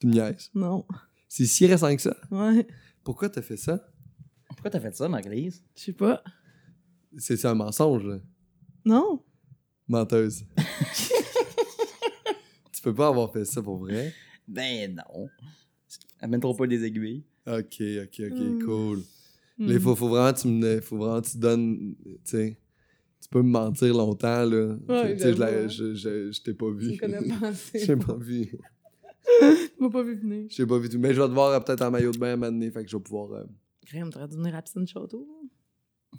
Tu me niaises. Non. C'est si récent que ça. Ouais. Pourquoi t'as fait ça? Pourquoi t'as fait ça, Marguerite? Je sais pas. C'est c'est un mensonge, là. Non. Menteuse. tu peux pas avoir fait ça pour vrai? Ben non. Amène trop pas des aiguilles. Ok, ok, ok, Hmm. cool. Hmm. Là, il faut, faut vraiment que tu me faut vraiment que tu donnes. Tu sais. Tu peux me mentir longtemps, là. Ouais, tu sais, je, la- j'avoue, je, je, je t'ai pas Tu vu. connais pas Je assez. t'ai pas vu. Tu m'as pas vu venir. Je t'ai pas vu tout. Mais je vais te voir euh, peut-être en maillot de bain à un moment donné, fait que je vais pouvoir. euh, Crème, t'aurais dû venir à piscine château.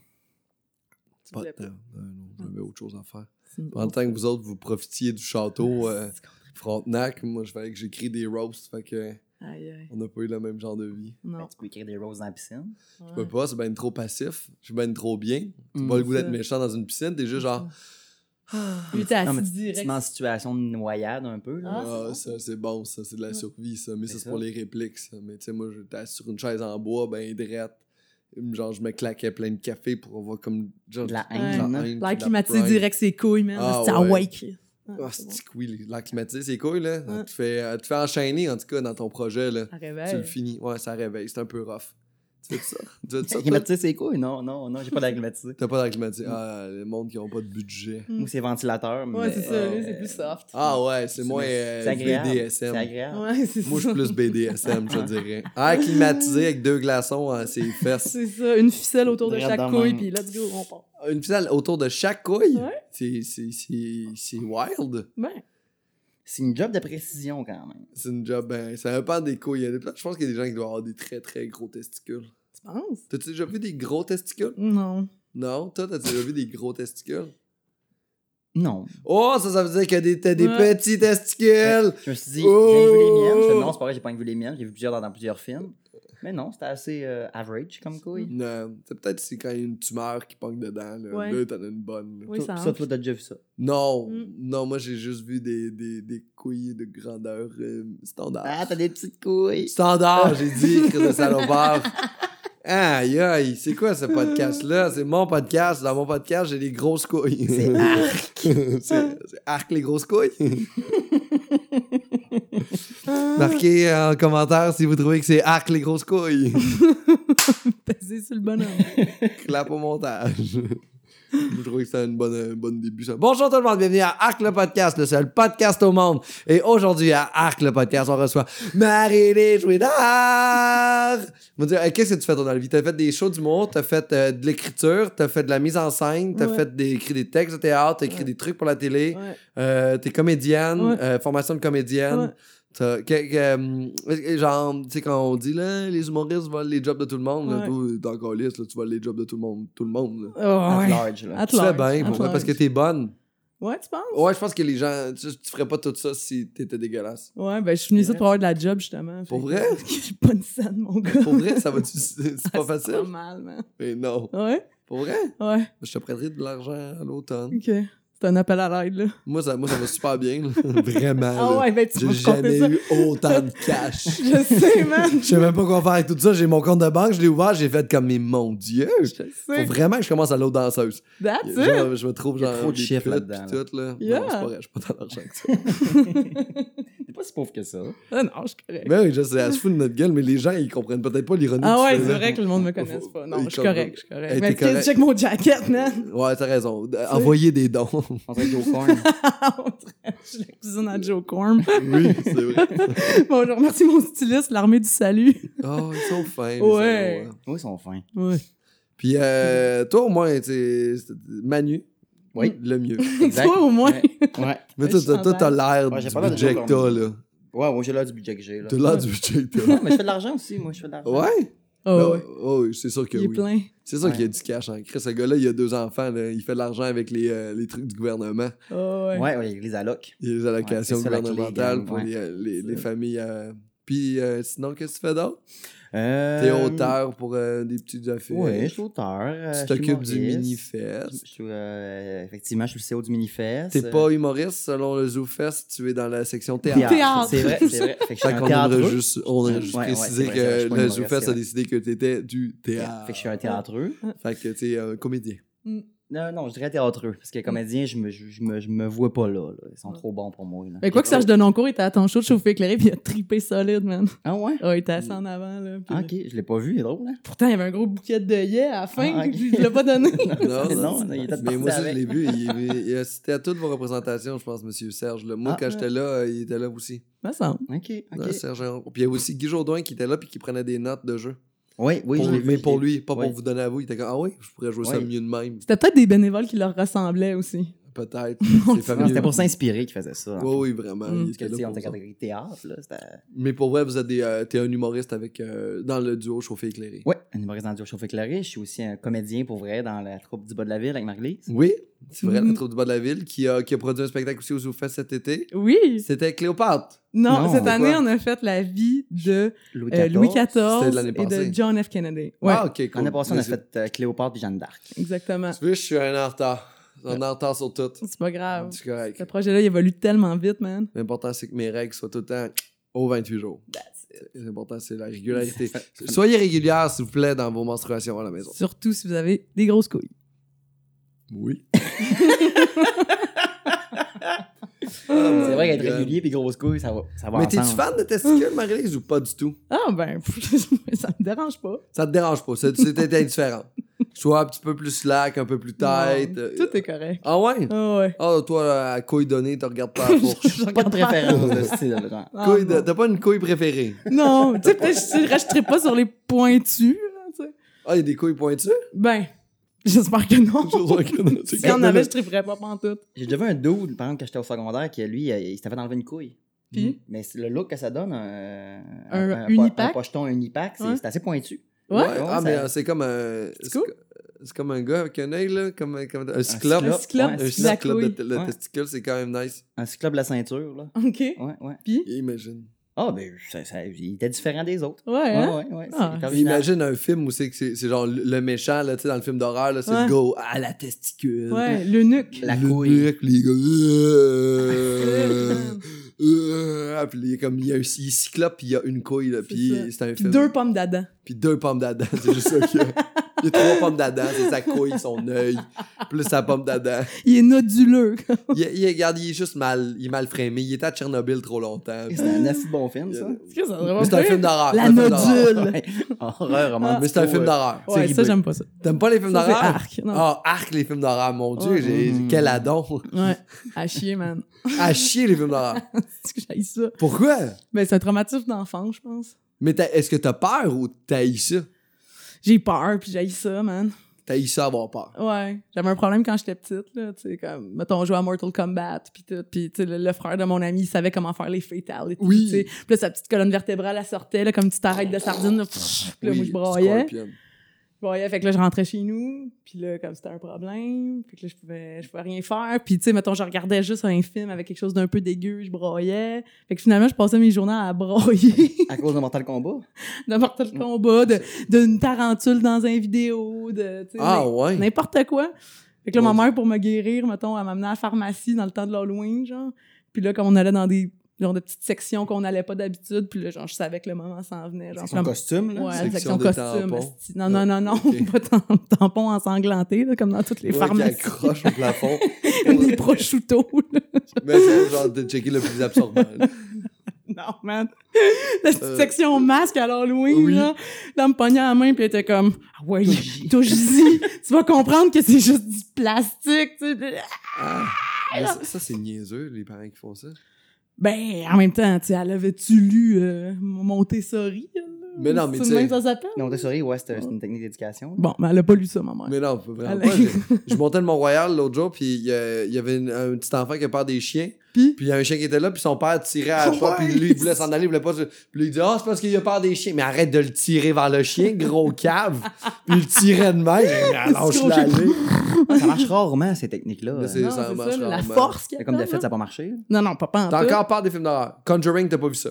Tu pas de temps. Non, non, j'avais autre chose à faire. Le temps que vous autres, vous profitiez du château euh, C'est con. Frontenac, moi, je fallait que j'écris des roasts, fait que Aïe, aïe. on n'a pas eu le même genre de vie. Ben, Non. tu peux écrire des roses dans la piscine. Je peux pas, c'est ben trop passif. Je suis ben trop bien. T'as Mm. pas le goût d'être méchant dans une piscine, t'es juste genre. Non, mais assis tu- tu direct. mets en situation de noyade un peu. Là. Ah, c'est Ah, bon. ça, c'est bon, ça, c'est de la Ouais. survie, ça. Mais ça, C'est pour les répliques, ça. Mais tu sais, moi, j'étais assis sur une chaise en bois, ben drette. Genre, je me claquais plein de café pour avoir comme. Genre, De la Ouais. haine. haine, L'air climatisé direct ses couilles, man. Ah, c'est ouais. Chris. Ah, Ah, c'est que oui, l'air climatisé, c'est cool, là. Ouais. Te fait, elle te fait enchaîner, en tout cas, dans ton projet, là. Ça Tu le réveille. finis. Ouais, ça réveille. C'est un peu rough. Tu fais ça? Tu fais ça? toi? Climatisé, c'est quoi? Non, non, non, j'ai pas d'air climatisé. T'as pas d'air climatisé. Ah, le monde qui ont pas de budget. Ou c'est ventilateur. Ouais, mais, c'est ça, euh, lui, c'est plus soft. Ah ouais, c'est moins euh, C'est agréable. BDSM. agréable. Ouais, c'est Moi, je suis plus BDSM, je dirais. Air climatisé avec deux glaçons à ses fesses. C'est ça, une ficelle autour de chaque couille, puis let's go, on part. Une ficelle autour de chaque couille? Ouais. C'est- C'est c'est- c'est wild. Ben, C'est une job de précision quand même. C'est une job, ben, ça dépend des couilles. Il y a des- Je pense qu'il y a des gens qui doivent avoir des très très gros testicules. tu penses? T'as-tu déjà vu des gros testicules? Non. Non? Toi, t'as déjà vu des gros testicules? Non. Oh, ça, ça veut dire que des- t'as des Ouais. petits testicules! Je me suis dit, Oh! j'ai vu les miennes. Je non, c'est pas vrai, j'ai pas vu les miennes. J'ai vu plusieurs dans, dans plusieurs films. Mais non, c'était assez euh, average comme couille. Non, c'est peut-être c'est quand il y a une tumeur qui pogne dedans. Là, Ouais. là t'en as une bonne. là. Oui, ça ça, toi, t'as déjà vu ça? Non, Mm. non, moi j'ai juste vu des, des, des couilles de grandeur euh, standard. Ah, t'as des petites couilles. Standard, j'ai dit, crise de salopard. Aïe, aïe, c'est quoi ce podcast-là? C'est mon podcast. Dans mon podcast, j'ai des grosses couilles. C'est arc. c'est arc les grosses couilles. Marquez en commentaire si vous trouvez que c'est arc les grosses couilles. Pesez sur le bonhomme. Clap au montage. Je trouvais que c'était une bonne, un bon début. Ça. Bonjour tout le monde, bienvenue à Arc le podcast, le seul podcast au monde. Et aujourd'hui à Arc le podcast, on reçoit Marie-Lé Jouidard. On va dire, hey, qu'est-ce que tu fais toi, dans la vie? T'as fait des shows d'humour, t'as fait euh, de l'écriture, t'as fait de la mise en scène, t'as Ouais. fait des, écrit des textes de théâtre, t'as écrit Ouais. des trucs pour la télé, Ouais. euh, t'es comédienne, euh, formation de comédienne. T'as- que- que, genre, tu sais, quand on dit là, les humoristes volent les jobs de tout le monde, là, Ouais. toi, t'es encore liste, là, tu voles les jobs de tout le monde. Tout le monde là. Oh, ouais. large, là. At Tu fais bien, parce que t'es bonne. Ouais, tu penses? Ouais, je pense que les gens, tu, tu ferais pas tout ça si t'étais dégueulasse. Ouais, ben je suis venue ici pour avoir de la job, justement. Pour vrai? J'ai pas une scène, mon gars. Pour vrai, ça va-tu, c'est c'est pas Pas facile? mal, man. Mais non. Ouais? Pour vrai? Ouais, Je te prêterai de l'argent à l'automne. ok. C'est un appel à l'aide, là. Moi, ça, moi, ça va super bien, là. Vraiment. Ah là. ouais, ben tu J'ai vas me compter jamais ça. eu autant de cash. Je sais, man. Je sais même pas quoi faire avec tout ça. J'ai mon compte de banque, je l'ai ouvert, j'ai fait comme, mais mon Dieu! Je sais. Faut vraiment que je commence à l'autre danseuse. That's it. Genre, je me trouve genre trop de chiffres là-dedans, tout, là. Yeah. Non, c'est pas vrai, je suis pas dans l'argent que ça. T'es pas si pauvre que ça. Ah non, je suis correct. Mais oui, je sais, elle se fout de notre gueule, mais les gens, ils comprennent peut-être pas l'ironie Ah ouais, c'est là. vrai que le monde me connaisse pas. Non, je suis correct, je suis correct. Mais check mon jacket, man. Ouais, t'as raison. Envoyez des dons. On dirait Joe que je la cuisine à Joe Corm. oui, c'est vrai. bon, je remercie mon styliste, l'armée du salut. Oh, ils sont fins. Ouais. hein. Oui, ils sont fins. Ouais. Puis, euh, toi, au moins, tu sais, Manu, Oui. le mieux. Toi, au moins. Ouais. Mais toi, t'as- toi, t'as l'air du budget que t'as, là. Ouais, moi j'ai l'air du budget que j'ai. là. T'as l'air du budget que Non, t'as. mais je fais de l'argent aussi, moi, je fais de l'argent. Ouais? Oh, ouais. oh, c'est sûr que Il est oui. plein. C'est sûr Ouais. qu'il y a du cash en Chris. Ce gars-là, il a deux enfants. là. Il fait de l'argent avec les, euh, les trucs du gouvernement. Oh, ouais. Ouais, ouais, les allocs. Il y a les allocations ça, gouvernementales gang, pour ouais. les, euh, les, les familles. euh, Puis euh, sinon, qu'est-ce que tu fais d'autre? Euh, T'es auteur pour euh, des petites affaires. Ouais, je suis auteur. euh, Tu t'occupes du. Minifest. Euh, effectivement, je suis le CO du Minifest. T'es pas humoriste selon le ZooFest, tu es dans la section théâtre. Théâtre. Théâtre. C'est vrai, c'est vrai. Fait que je suis Fait un qu'on aimerait théâtreux. juste, on aurait juste Ouais, ouais, précisé vrai, que le ZooFest a décidé que t'étais du théâtre. Fait que je suis un théâtreux. Fait que tu es un comédien. Mm. Non, non, je dirais théâtreux. Parce que comédien, je me, je, je me, je me vois pas là, là. Ils sont trop bons pour moi. Là. Mais quoi que Serge Denoncourt était à ton show de chauffé éclairé, puis il a trippé solide, man. Ah ouais? Ah, il était assis en avant, là. puis- Ah, ok, je l'ai pas vu, il est drôle, hein? Pourtant, il y avait un gros bouquet d'œillets à la fin, Ah, ok. puis il l'a pas donné. Non, non, non, il était Mais moi aussi, je l'ai vu. Il, il- il assistait à toutes vos représentations, je pense, Monsieur Serge. là. Moi, Ah, quand ouais. j'étais là, euh, il était là aussi. Me semble. Ok, ok. Ouais, Serge. Puis il y a aussi Guy Jourdain qui était là puis qui prenait des notes de jeu. Oui, oui, Pour- je mais pour lui, pas Ouais. pour vous donner à vous. Il était comme Ah oui, je pourrais jouer ça mieux de même. C'était peut-être des bénévoles qui leur ressemblaient aussi. Peut-être. C'était pour s'inspirer qu'il faisait ça. Oui, oui, vraiment. Mm. il Parce que, était tu sais, là on pour était ça. catégorie théâtre, là. C'était. Mais pour vrai, vous êtes des, euh, t'es un humoriste avec, euh, dans le duo Chauffé éclairé. Ouais, un humoriste dans le duo Chauffe éclairé. Je suis aussi un comédien pour vrai dans la troupe du bas de la ville avec Marguerite. Oui, c'est vrai, la Mhm. troupe du bas de la ville qui a, qui a produit un spectacle aussi au ZooFest cet été. Oui! C'était Cléopâtre. Non, Non, cette année, on a fait la vie de Louis euh, XIV. Louis C'était XIV de l'année et de John F. Kennedy. Ouais, Ah, ok, cool. L'année passée, on a fait euh, Cléopâtre et Jeanne d'Arc. exactement. Tu vois, je suis un en retard. On est en retard sur tout. C'est pas grave. C'est correct. Ce projet-là, il évolue tellement vite, man. L'important, c'est que mes règles soient tout le temps au 28 jours. L'important, c'est la régularité. Soyez régulière, s'il vous plaît, dans vos menstruations à la maison. Surtout si vous avez des grosses couilles. Oui. C'est vrai qu'être régulier et grosse couille, ça va, ça va Mais t'es-tu fan de testicules, Marie-Lise, ou pas du tout? Ah, ben, ça me dérange pas. Ça te dérange pas, c'est c'est indifférent. Soit un petit peu plus slack, un peu plus tight. Non, euh, Tout est correct. Ah ouais? Ah, ouais. Ah, toi, à couille donnée, tu regardes pas la fourche. Je Pas de préférence de style, genre. Ah, Couille de-. T'as pas une couille préférée? Non, tu sais, peut-être que je pas sur les pointus, là. Ah, il y a des couilles pointues? Ben, j'espère que non. Si on avait, je triperais pas pantoute. J'ai déjà vu un dude, par exemple, quand j'étais au secondaire, qui lui, il, il s'était fait enlever une couille. Puis? Mais c'est le look que ça donne, un, unipack? un pocheton, un unipack, c'est Ouais. c'est assez pointu. Ouais. Ah, ça- mais euh, c'est comme un. C'est cool. c'est comme un gars avec un œil, là. Comme, un- comme un cyclope. Un cyclope, ouais, Un cyclope de, Ouais. testicule, c'est quand même nice. Un cyclope de la ceinture, là. OK. Ouais, ouais. Puis? Imagine. Ah, ben, ça, ça- il était différent des autres. Ouais, Ouais, hein? ouais, Ah. Imagine un film où c'est que c'est genre le le méchant, là, tu sais, dans le film d'horreur, là, c'est Ouais. le gars à la testicule. Ouais, le nuque. La Le couille. mec, les gars. euh, ah, puis il a comme il y a un il est cyclope puis il y a une couille là puis c'est un film. deux pommes d'Adam. puis deux pommes d'Adam c'est juste ça qu'il y a il y a trois pommes d'Adam c'est sa couille son œil plus sa pomme d'Adam Il est noduleux. il, regarde il est juste mal il est mal framé il était à Tchernobyl trop longtemps C'est un assez bon film, ça. C'est un film d'horreur La c'est un film d'horreur. nodule. Ouais. Horreur, roman. mais c'est un film d'horreur Ouais, C'est ça, j'aime pas ça. t'aimes pas les films d'horreur? Arc. Non. ah arc les films d'horreur mon dieu j'ai quel adon Ouais, à chier, man. à chier les films d'horreur Est-ce que j'haïs ça? pourquoi? Ben, c'est un traumatisme d'enfant, je pense. mais est-ce que t'as peur ou t'as ça? J'ai peur, puis j'haïs ça, man. t'as ça avoir peur Ouais. J'avais un problème quand j'étais petite, là. Tu sais, comme, mettons, on jouait à Mortal Kombat, puis tout. Puis, tu sais, le, le frère de mon ami, il savait comment faire les fatalities. Oui. tu sais. Puis là, sa petite colonne vertébrale, elle sortait, là, comme petite arête de sardine, là. Puis là, moi, je. Scorpion. Je broyais, fait que là, je rentrais chez nous, puis là, comme c'était un problème, puis que là, je pouvais, je pouvais rien faire. Puis, tu sais, mettons, je regardais juste un film avec quelque chose d'un peu dégueu, je broyais. Fait que finalement, je passais mes journées à broyer À cause de Mortal Kombat? de Mortal Kombat, d'une tarentule dans un vidéo, de, tu sais, ah ouais n'importe quoi. Fait que là, ma mère, pour me guérir, mettons, elle m'amenait à la pharmacie dans le temps de l'Halloween, genre. Puis là, comme on allait dans des genre de petites sections qu'on n'allait pas d'habitude, puis là, genre, je savais que le moment s'en venait. Genre, là, costume, là? Ouais, Section section de costume. Non, non, non, non, Ok. pas tam- tampons ensanglantés, là, comme dans toutes les Ouais, qui pharmacies. accroche au plafond. des prosciutto, là. Mais c'est genre de checker le plus absorbant. là. Non, man. La petite Euh, section masque à l'Halloween, oui. là. Là, me pognait à la main, puis elle était comme, ah ouais, Touche-y. touche-y. tu vas comprendre que c'est juste du plastique, tu sais. Ah. Mais ça, ça, c'est niaiseux, les parents qui font ça. Ben, en même temps, tu sais, elle avait-tu lu euh, Montessori? Mais non, mais C'est tu sais- ça s'appelle? Non, Montessori, ouais, c'est une technique d'éducation. Bon, mais elle a pas lu ça, ma mère. Mais non, vraiment Elle- pas. Je, montais le Mont-Royal l'autre jour, puis il y, avait une- un petit enfant qui a peur des chiens. Puis? Puis il y a un chien qui était là, puis son père tirait à la fois, Ouais. puis lui, il voulait s'en aller, il voulait pas. Puis lui, il dit Ah, c'est parce qu'il a peur des chiens. Mais arrête de le tirer vers le chien, gros cave. puis il le tirait de même. C'est Lâche gros la chien. Ah, ça marche rarement, ces techniques-là. Ça marche ça, la force qu'il y a Comme de fait, ça n'a pas marché. Non, non, pas pas en T'as encore peur des films d'horreur. Conjuring, t'as pas vu ça.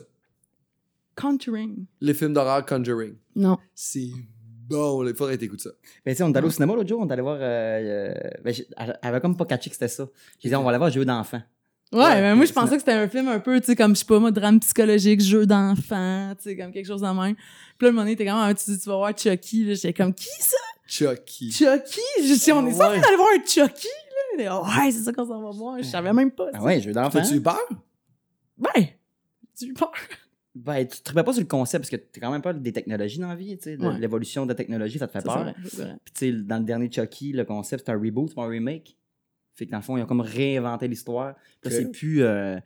Conjuring. Les films d'horreur Conjuring. Non. C'est bon, il faudrait t'écouter ça. Ben, tu sais, on est allé au cinéma l'autre jour, on est allé voir. euh, euh, ben, elle avait comme pas catché que c'était ça. J'ai dit, on va aller voir Jeu d'enfant. Ouais, Ouais, mais moi, je pensais que c'était un film un peu, tu sais, comme, je sais pas, moi, drame psychologique, jeu d'enfant, tu sais, comme quelque chose de même. Puis là, à un moment donné, t'es comme, ah, tu, tu vas voir Chucky, là, j'étais comme, qui ça? Chucky. Chucky? Je sais, on est Ah censé ouais. aller voir un Chucky, là. Ouais, c'est ça qu'on s'en va voir. Je savais même pas. Ah ouais, jeu d'enfant. Fais-tu eu peur? Ben, tu eu peur? Ben, tu te tripais pas sur le concept parce que t'es quand même peur des technologies dans la vie, tu Ouais. L'évolution de la technologie, ça te fait peur. Puis, tu sais, dans le dernier Chucky, le concept, c'est un reboot, c'est pas un remake. Fait que dans le fond, ils ont comme réinventé l'histoire. Puis là, Ok. c'est plus euh,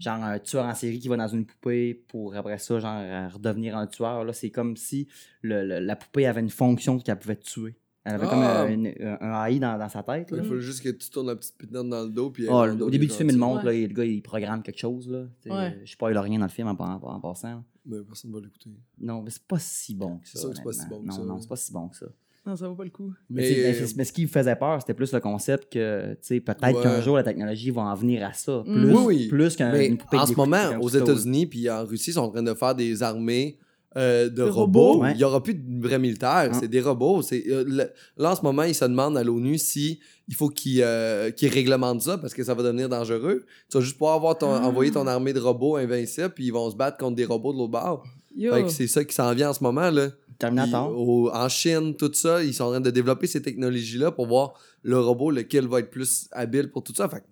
genre un tueur en série qui va dans une poupée pour après ça, genre, redevenir un tueur. Là, c'est comme si le- le- la poupée avait une fonction qu'elle pouvait tuer. Elle avait comme Ah. euh, une- un AI dans, dans sa tête. là. Il faut juste que tu tournes la petite pétante dans le dos. Puis Ah, au début du film, il montre, là, le gars, il programme quelque chose. Là. Ouais. Je spoil rien dans le film en, en- en passant. Mais personne va l'écouter. Non, mais c'est pas si bon que ça. C'est sûr que c'est pas si bon que non, ça, Non, c'est pas si bon que ça. Non, ça vaut pas le coup. Mais, mais ce qui me faisait peur, c'était plus le concept que, peut-être Ouais. qu'un jour la technologie va en venir à ça. Mm. Plus, Oui, oui. plus qu'un Mais une poupée en ce moment, aux. États-Unis puis en Russie, ils sont en train de faire des armées euh, de robots. Ouais. Il n'y aura plus de vrais militaires, c'est des robots. C'est, euh, le- là, en ce moment, ils se demandent à l'ONU si il faut qu'ils, euh, qu'ils réglementent ça parce que ça va devenir dangereux. Tu vas juste pouvoir avoir ton, Ah. envoyer ton armée de robots invincibles puis ils vont se battre contre des robots de l'autre bord. Yo. Fait que c'est ça qui s'en vient en ce moment. Là. Terminator. Au- en Chine, tout ça, ils sont en train de développer ces technologies-là pour voir le robot lequel va être plus habile pour tout ça. Fait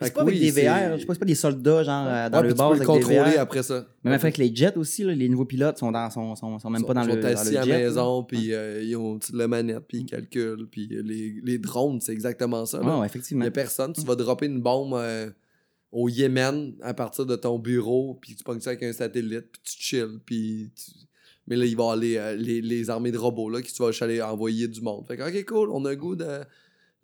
C'est pas avec oui, des c'est- VR, je sais pas, c'est pas des soldats, genre, euh, dans Ouais, le puis tu peux le avec des contrôler VR. après ça. Même avec les jets aussi, là, les nouveaux pilotes sont, dans, sont, sont, sont même Ils pas dans sont le, dans le assis jet. à la maison, puis euh, ils ont la manette, puis ils calculent. Puis euh, les, les drones, c'est exactement ça. Ouais, ouais, Il effectivement. n'y a personne. Tu vas dropper une bombe euh, au Yémen à partir de ton bureau, puis tu pognes ça avec un satellite, puis tu chill, puis tu- Mais là, il va y avoir les, les, les armées de robots là, qui tu vas aller envoyer du monde. Fait que, ok, cool, on a un goût de.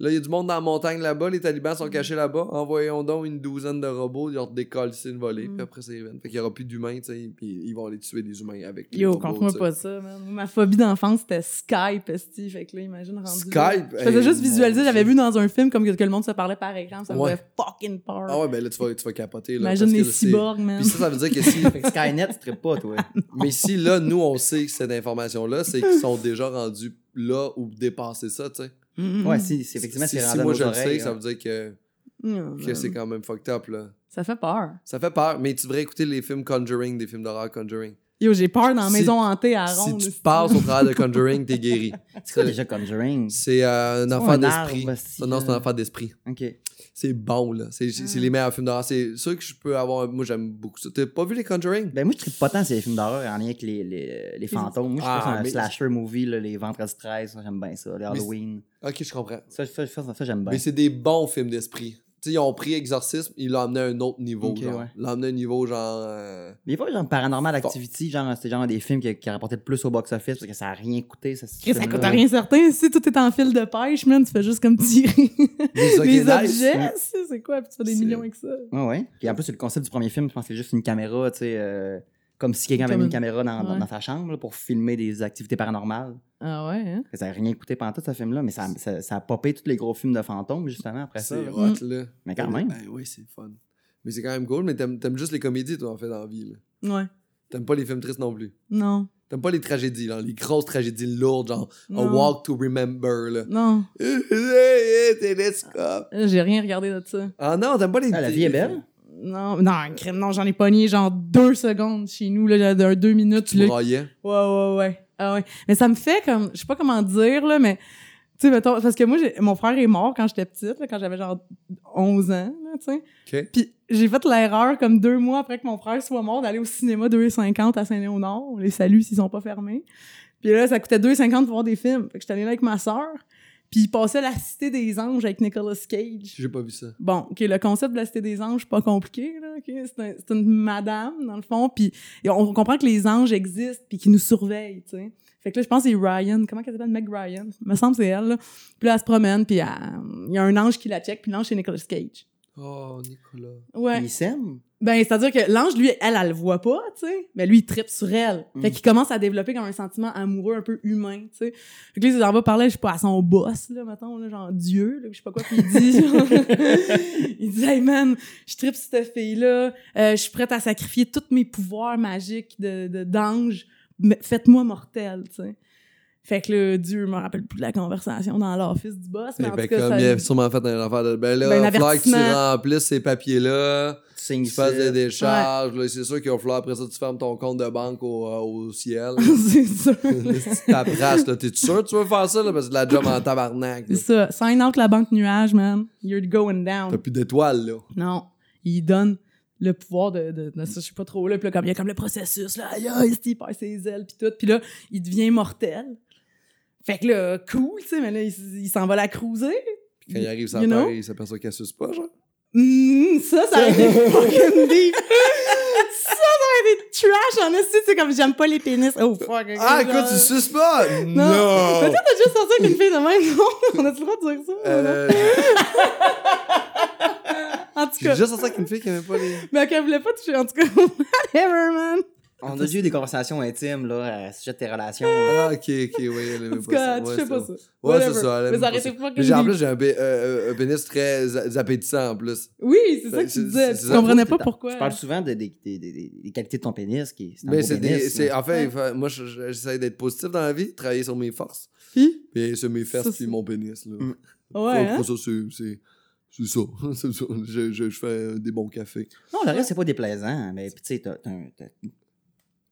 Là, il y a du monde dans la montagne là-bas, les talibans sont cachés là-bas. Envoyons donc une douzaine de robots, ils leur décollent une volée, Mm. puis après, c'est Fait qu'il n'y aura plus d'humains, tu sais, puis ils vont aller tuer des humains avec les Yo, robots, comprends pas ça, man. Ma phobie d'enfance, c'était Skype, esti. Fait que là, imagine rendu. là. Skype? Je faisais hey, juste visualiser, j'avais vu dans un film comme que, que le monde se parlait par écran, ça me Ouais. faisait fucking peur. Ah ouais, ben là, tu vas, tu vas capoter. Là, imagine parce que les cyborgs, man. Puis ça, ça veut dire que si. Fait que Skynet, tu pas, toi. Mais si là, nous, on sait que cette information-là, c'est qu'ils sont déjà rendus là ou dépassés ça, tu sais. Mhm. Ouais, si, si effectivement, si, c'est si rendu à moi je le sais, ça là. veut dire que, Mm, que c'est quand même fucked up, là. Ça fait peur. Ça fait peur, mais tu devrais écouter les films Conjuring, des films d'horreur Conjuring. Yo, j'ai peur dans la Si- maison hantée à Si ronde. tu esti. passes au travers de Conjuring, t'es guéri. C'est quoi déjà Conjuring? C'est euh, un enfant d'esprit. si, Non, c'est un là. enfant d'esprit. Ok. C'est bon, là. C'est Ah. les meilleurs films d'horreur. C'est sûr que je peux avoir. Moi, j'aime beaucoup ça. T'as pas vu les Conjuring? Ben moi, je tripe pas tant ces films d'horreur en lien avec les, les, les fantômes. Moi, je Ah, trouve un mais- slasher movie, là, les Vendredi 13, ça, j'aime bien ça. Les Halloween. Ok, je comprends. Ça, ça, ça, ça, j'aime bien. Mais c'est des bons films d'esprit. Tu sais, ils ont pris Exorcisme, ils l'ont amené à un autre niveau. Ok, genre. ouais. Ils l'ont amené à un niveau genre. euh, Mais il y a pas genre Paranormal Activity, genre, c'était genre des films qui, qui rapportaient le plus au box-office parce que ça a rien coûté. Ça, ça coûte rien certain. Si tout est en fil de pêche, man, tu fais juste comme tirer Les les objets. si, C'est quoi? Puis tu fais des millions avec ça. Ouais, ouais. Puis en plus, c'est le concept du premier film, je pense que c'est juste une caméra, tu sais, euh, comme si quelqu'un avait mis une- caméra dans, dans- Ouais. dans sa chambre là, pour filmer des activités paranormales. Ah ouais, hein? Ça n'a rien coûté pendant tout ce film-là, mais ça, ça, ça a popé tous les gros films de fantômes, justement, après ça. C'est hot, là. Mais quand même. Ben oui, c'est fun. Mais c'est quand même cool, mais t'aimes t'aimes juste les comédies, toi, en fait, dans la vie. là. Ouais. T'aimes pas les films tristes non plus. Non. T'aimes pas les tragédies, là, les grosses tragédies lourdes, genre A. Walk to Remember, là. Non. Télescope. J'ai rien regardé de ça. Ah non, t'aimes pas les. Ah, la vie est belle? Non, non, crème, non, j'en ai pogné genre deux secondes chez nous, là, d'un deux minutes. Tu là. braillais. Ouais, ouais, ouais. Ah ouais. Mais ça me fait comme, je sais pas comment dire, là, mais, tu sais, mettons, parce que moi, j'ai- mon frère est mort quand j'étais petite, là, quand j'avais genre 11 ans, là, tu sais. OK. Puis j'ai fait l'erreur, comme deux mois après que mon frère soit mort, d'aller au cinéma 2,50 à Saint-Léonard. On les salue s'ils sont pas fermés. Puis là, ça coûtait 2,50 pour voir des films. Fait que j'étais allée là avec ma sœur. Puis il passait La Cité des Anges avec Nicolas Cage. J'ai pas vu ça. Bon, OK, le concept de la Cité des Anges, c'est pas compliqué, là, OK? C'est un- c'est une madame, dans le fond, puis on comprend que les anges existent puis qu'ils nous surveillent, tu sais. Fait que là, je pense que c'est Ryan. Comment elle s'appelle? Meg Ryan. me semble que c'est elle, là. Puis là, elle se promène, puis il y a un ange qui la check, puis l'ange, c'est Nicolas Cage. Oh, Nicolas. Ouais. Il s'aime. Ben, c'est-à-dire que l'ange, lui, elle, elle le voit pas, tu sais. Mais lui, il tripe sur elle. Mm. Fait qu'il commence à développer comme un sentiment amoureux un peu humain, tu sais. Fait que là, il s'en va parler, je sais pas, à son boss, là, mettons, là, genre Dieu, là, je sais pas quoi, puis il dit, genre, il dit, hey man, je tripe sur cette fille-là, euh, je suis prête à sacrifier tous mes pouvoirs magiques de, de, d'ange, mais faites-moi mortel, tu sais. Fait que là, Dieu me rappelle plus de la conversation dans l'office du boss, mais Eh en ben, tout cas, comme ça- il a sûrement fait un affaire de. Ben là, Ben, il un va falloir que tu remplisses ces papiers-là, Tu fasses des décharges. C'est sûr qu'il va falloir après ça, tu fermes ton compte de banque au, euh, au ciel. c'est sûr. tu t'appraces, là. T'es sûr que tu veux faire ça, là? Parce que de la job en tabarnak. C'est ça. Sign out la banque nuage, man. You're going down. T'as plus d'étoiles, là. Non. Il donne le pouvoir de, de, de ça, je sais pas trop, là. Puis là, comme il y a comme le processus, là, il perd ses ailes, puis tout. Puis là, il devient mortel. Fait que là, cool, tu sais, mais là, il, il s'en va la cruiser. Quand il arrive know? terre, il s'aperçoit qu'elle suce pas, genre. Hum, ça, ça aurait été fucking deep. ça, ça aurait été trash en esti, tu sais, comme j'aime pas les pénis. Oh, fuck. Ah, écoute, tu suces pas? Non. Non! Mais toi, t'as juste sorti avec une fille de même, non? On a-tu le droit de dire ça? Euh, en tout J'ai cas. déjà sorti avec une fille qui aimait pas les. Mais qu'elle voulait pas toucher, en tout cas. Whatever, man. On a eu des conversations intimes, là, à sujet de tes relations. Ah, ok, ok, oui, elle aimait En tout pas cas, ça. tu Ouais, sais pas ça. Ouais, c'est ça. elle Mais ça pas j'ai- en plus, j'ai un, euh, euh, un pénis très appétissant en plus. Oui, c'est ça que tu disais. Tu comprenais pas pourquoi. Tu parles souvent de- des- des des- des qualités de ton pénis. Qui, un Mais c'est des. En fait, moi, je- je- j'essaie d'être positif dans la vie, travailler sur mes forces. Puis, Puis sur mes fesses, puis mon pénis. Là. Mm. ouais, hein? Après ça, c'est. c'est- ça. C'est ça. Je, je, je fais des bons cafés. Non, le reste, c'est pas déplaisant. Mais tu sais, t'as-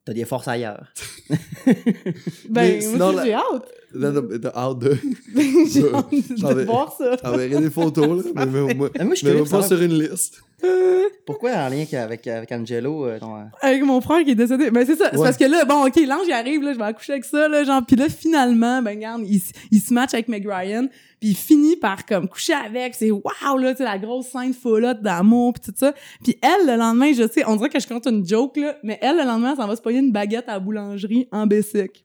t'as- des forces ailleurs. Ben, sinon, moi, j'ai hâte. Là, t'as- t'as hâte de. j'ai hâte de J'avais- voir ça. T'enverrais des photos, là. Mais, mais, moi, Mais moi, je suis de pas sur une liste. pourquoi, en lien avec, avec Angelo, euh, ton, euh, Avec mon frère qui est décédé. Ben, c'est ça. C'est parce que là, bon, OK, l'ange, il arrive, là, je vais accoucher avec ça, là, genre. Puis là, finalement, ben, regarde, il, il se match avec Meg Ryan. Puis il finit par, comme, coucher avec. C'est wow, là, tu sais, la grosse scène folotte d'amour, puis tout ça. Puis elle, le lendemain, je sais, on dirait que je compte une joke, là, mais elle, le lendemain, s'en va se pogner une baguette à la boulangerie en Bessic.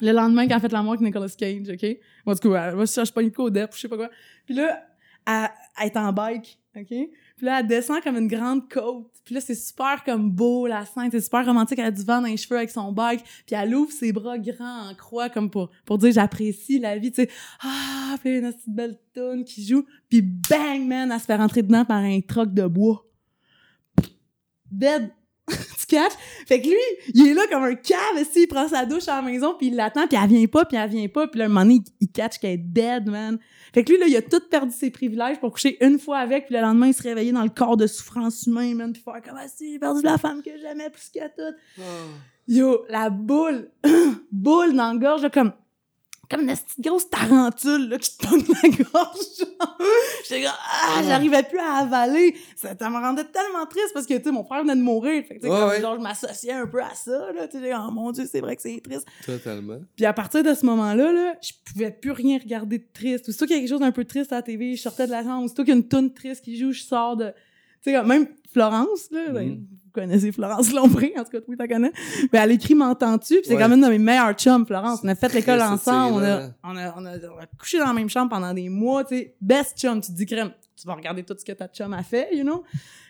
Le lendemain, quand elle a fait l'amour avec Nicolas Cage, OK? Bon, du coup, elle va se chercher pas une codep, je sais pas quoi. Puis là, elle, elle est en bike, OK? Puis là, elle descend comme une grande côte. Puis là, c'est super comme beau, la scène. C'est super romantique. Elle a du vent dans les cheveux avec son bike. Puis elle ouvre ses bras grands en croix comme pour, pour dire j'apprécie la vie, tu sais. Ah, puis une petite belle toune qui joue. Puis bang, man, elle se fait rentrer dedans par un troc de bois. Dead. Fait que lui, il est là comme un cave, ici, il prend sa douche à la maison, puis il l'attend, puis elle vient pas, puis elle vient pas, puis là, un moment donné, il, il catch qu'elle est dead, man. Fait que lui, là, il a tout perdu ses privilèges pour coucher une fois avec, puis le lendemain, il se réveillait dans le corps de souffrance humaine, man, puis faire comme ah, si, j'ai perdu la femme que j'aimais plus que tout. Yo, la boule, boule dans la gorge, là, comme, comme une petite grosse tarentule, là, qui te pogne la gorge. J'étais comme, ah, j'arrivais plus à avaler. Ça, ça me rendait tellement triste parce que, tu sais, mon frère venait de mourir. Fait que, Ouais, ouais. genre, je m'associais un peu à ça, là, tu sais, oh mon Dieu, c'est vrai que c'est triste. Totalement. Puis à partir de ce moment-là, là, je pouvais plus rien regarder de triste. Aussitôt qu'il y a quelque chose d'un peu triste à la TV, je sortais de la chambre. Aussitôt qu'il y a une toune triste qui joue, je sors de... Tu sais, même Florence, là, ben, Mhm. vous connaissez Florence Lombré, en tout cas, oui, t'en connais. Ben, elle écrit M'entends-tu? Puis c'est Ouais. quand même une de mes meilleures chums, Florence. On a fait l'école ensemble, on a, on, a, on, a, on a couché dans la même chambre pendant des mois, tu sais. Best chum, tu te dis, crème, tu vas regarder tout ce que ta chum a fait, you know?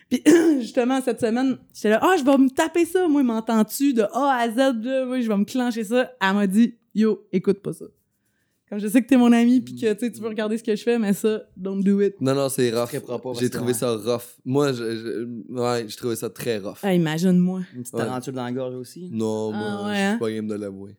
Puis justement, cette semaine, j'étais là, ah, je vais me taper ça, moi, m'entends-tu? De A à Z, là, moi, je vais me clencher ça. Elle m'a dit, yo, écoute pas ça. Comme je sais que t'es mon ami, puis que tu veux regarder ce que je fais, mais ça, don't do it. Non, non, c'est rough. J'ai que, trouvé ouais. ça rough. Moi, je, je- ouais, j'ai trouvé ça très rough. Ah, imagine-moi. Une petite Ouais. tarentule dans la gorge aussi. Non, Ah, moi, ouais, je hein? suis pas game de l'avouer.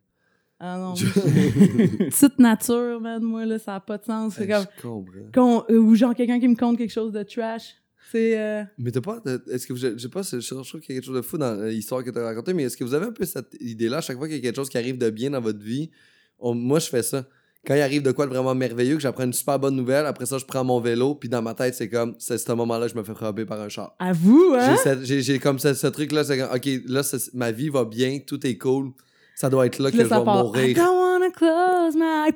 Ah non, petite nature, man, moi, là, ça a pas de sens. C'est comme, Je comprends. euh, ou genre quelqu'un qui me compte quelque chose de trash. C'est, euh, Mais t'as pas. Est-ce que vous. Je sais pas, je je trouve qu'il y a quelque chose de fou dans l'histoire que t'as racontée, mais est-ce que vous avez un peu cette idée-là, à chaque fois qu'il y a quelque chose qui arrive de bien dans votre vie, on- moi je fais ça. Quand il arrive de quoi de vraiment merveilleux, que j'apprends une super bonne nouvelle, après ça je prends mon vélo, puis dans ma tête c'est comme, c'est ce moment-là, je me fais frapper par un char. à vous, hein? J'ai comme ce, ce truc-là, c'est comme, ok, là ma vie va bien, tout est cool, ça doit être là Puis que je vais part, I mourir. don't wanna close my...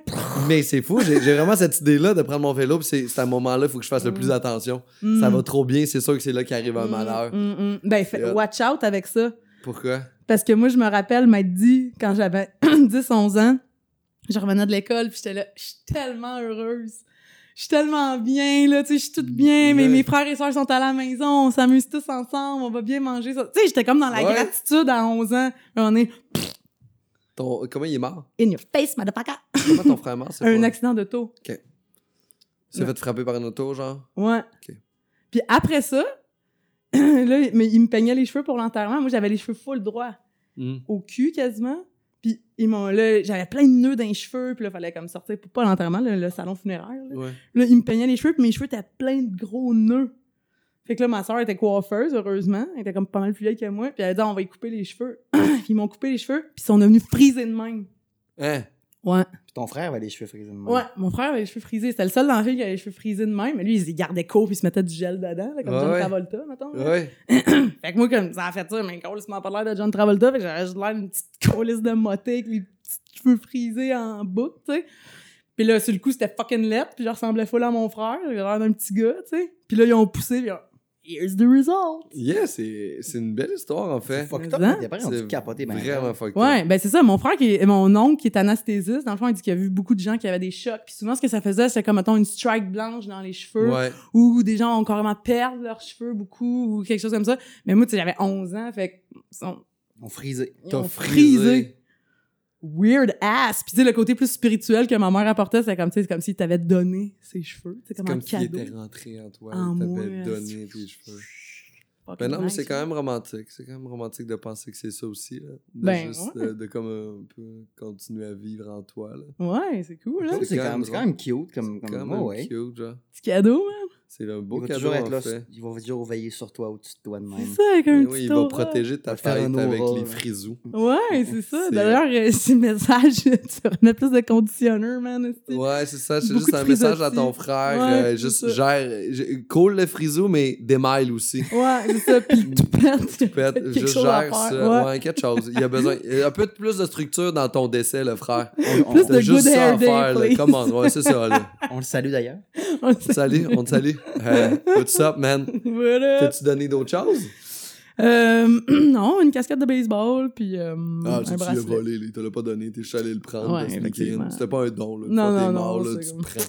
Mais c'est fou, j'ai vraiment cette idée-là de prendre mon vélo, puis c'est à un moment-là, il faut que je fasse le Mm. plus attention. Mm. Ça va trop bien, c'est sûr que c'est là qu'arrive un Mm, malheur. Ben, fait- watch out avec ça. Pourquoi? Parce que moi, je me rappelle m'être dit, quand j'avais 10-11 ans, je revenais de l'école, puis j'étais là, je suis tellement heureuse. Je suis tellement bien, là, tu sais, je suis toute bien, mais mes frères et sœurs sont à la maison, on s'amuse tous ensemble, on va bien manger. ça. Tu sais, j'étais comme dans la Ouais. gratitude à 11 ans. On est Ton, comment il est mort? in your face, motherfucker. Comment ton frère est mort? c'est Un pas- accident d'auto. Il s'est fait frapper par une auto, genre? Ouais. Ok. Puis après ça, là, mais il me peignait les cheveux pour l'enterrement. Moi, j'avais les cheveux full droit. Hmm. au cul quasiment. Puis ils m'ont là, j'avais plein de nœuds dans les cheveux, puis là, fallait comme sortir pour pas l'enterrement, le, le salon funéraire. Là. Ouais. Là, ils me peignaient les cheveux, puis mes cheveux étaient pleins de gros nœuds. Fait que là, ma soeur était coiffeuse, heureusement. Elle était comme pas mal plus vieille que moi. Puis elle a dit, on va y couper les cheveux. puis ils m'ont coupé les cheveux, puis ils sont devenus frisés de même. Hein? Ouais. Puis ton frère avait les cheveux frisés de même. Ouais, mon frère avait les cheveux frisés. C'était le seul dans la fille qui avait les cheveux frisés de même. Mais lui, il les gardait courts, puis il se mettait du gel dedans, là, comme Ouais, John ouais. Travolta, mettons. Ouais. Fait que moi, comme ça a fait ça, mais Cole, m'a pas l'air de John Travolta. Fait que j'avais juste l'air d'une petite colisse de moté avec les petits cheveux frisés en boucle, tu sais. Puis là, sur le coup, c'était fucking lettre, puis je ressemblais full à mon frère. J'avais l'air d'un petit gars, tu sais. Puis là, ils ont poussé, puis ils ont, Here's the result. Yeah, c'est c'est une belle histoire, en C'est fait. fucked up, hein? capoté, ben. Vraiment fucked Ouais, up. ben c'est ça. Mon frère, qui est, mon oncle, qui est anesthésiste, dans le fond, il dit qu'il a vu beaucoup de gens qui avaient des chocs. Puis souvent, ce que ça faisait, c'était comme, mettons, une strike blanche dans les cheveux. Ouais. Ou des gens ont carrément perdu leurs cheveux beaucoup, ou quelque chose comme ça. Mais moi, tu sais, j'avais 11 ans, fait que... ils sont- On frisé. ils T'as ont frisé. Weird ass. Puis tu sais, le côté plus spirituel que ma mère apportait, c'est comme, tu sais, c'est comme s'il t'avait donné ses cheveux. C'est C'est comme, comme un s'il cadeau. était rentré en toi. En il moi, t'avait euh, donné tes cheveux. Ben non, mais c'est quand même romantique. C'est quand même romantique de penser que c'est ça aussi. Là. De Ben, juste ouais. de, de comme un peu continuer à vivre en toi. Là. Ouais, c'est cool, là. C'est C'est quand quand, même quand cute comme. C'est comme quand ouais, même ouais. cute, genre. Petit cadeau, man. C'est un beau Il cadeau, toujours être en là. fait. Il va toujours veiller sur toi au-dessus de toi de même. C'est ça, avec un petit oui, il va aura. protéger ta tête avec les frisous. Ouais, c'est ça. D'ailleurs, euh, c'est le message, tu remets plus de conditionneur, man. Ouais, c'est ça. C'est juste un message à ton frère. Ouais, euh, juste ça. gère. Cool le frisou, mais démaille aussi. Ouais, c'est ça. Puis tu pètes. Tu pètes, juste gère ça. Ouais. Ouais. quelque chose. Il y a besoin. il y a un peu plus de structure dans ton décès, le frère. On, on- Plus T'as de juste good ça hair à day, faire, là. on, ouais, c'est ça, là. on le salue d'ailleurs. On sait- Salut, on te salue. Euh, what's up, man? Voilà. T'as-tu donné d'autres choses? Euh, non, une casquette de baseball, puis euh, Ah, un tu tu l'as bracelet. volé, là. Il te l'a pas donné. T'es allé le prendre. Ouais, in. C'était pas un don, là. Non, Quand t'es non, mort, non, là, tu comme- prends.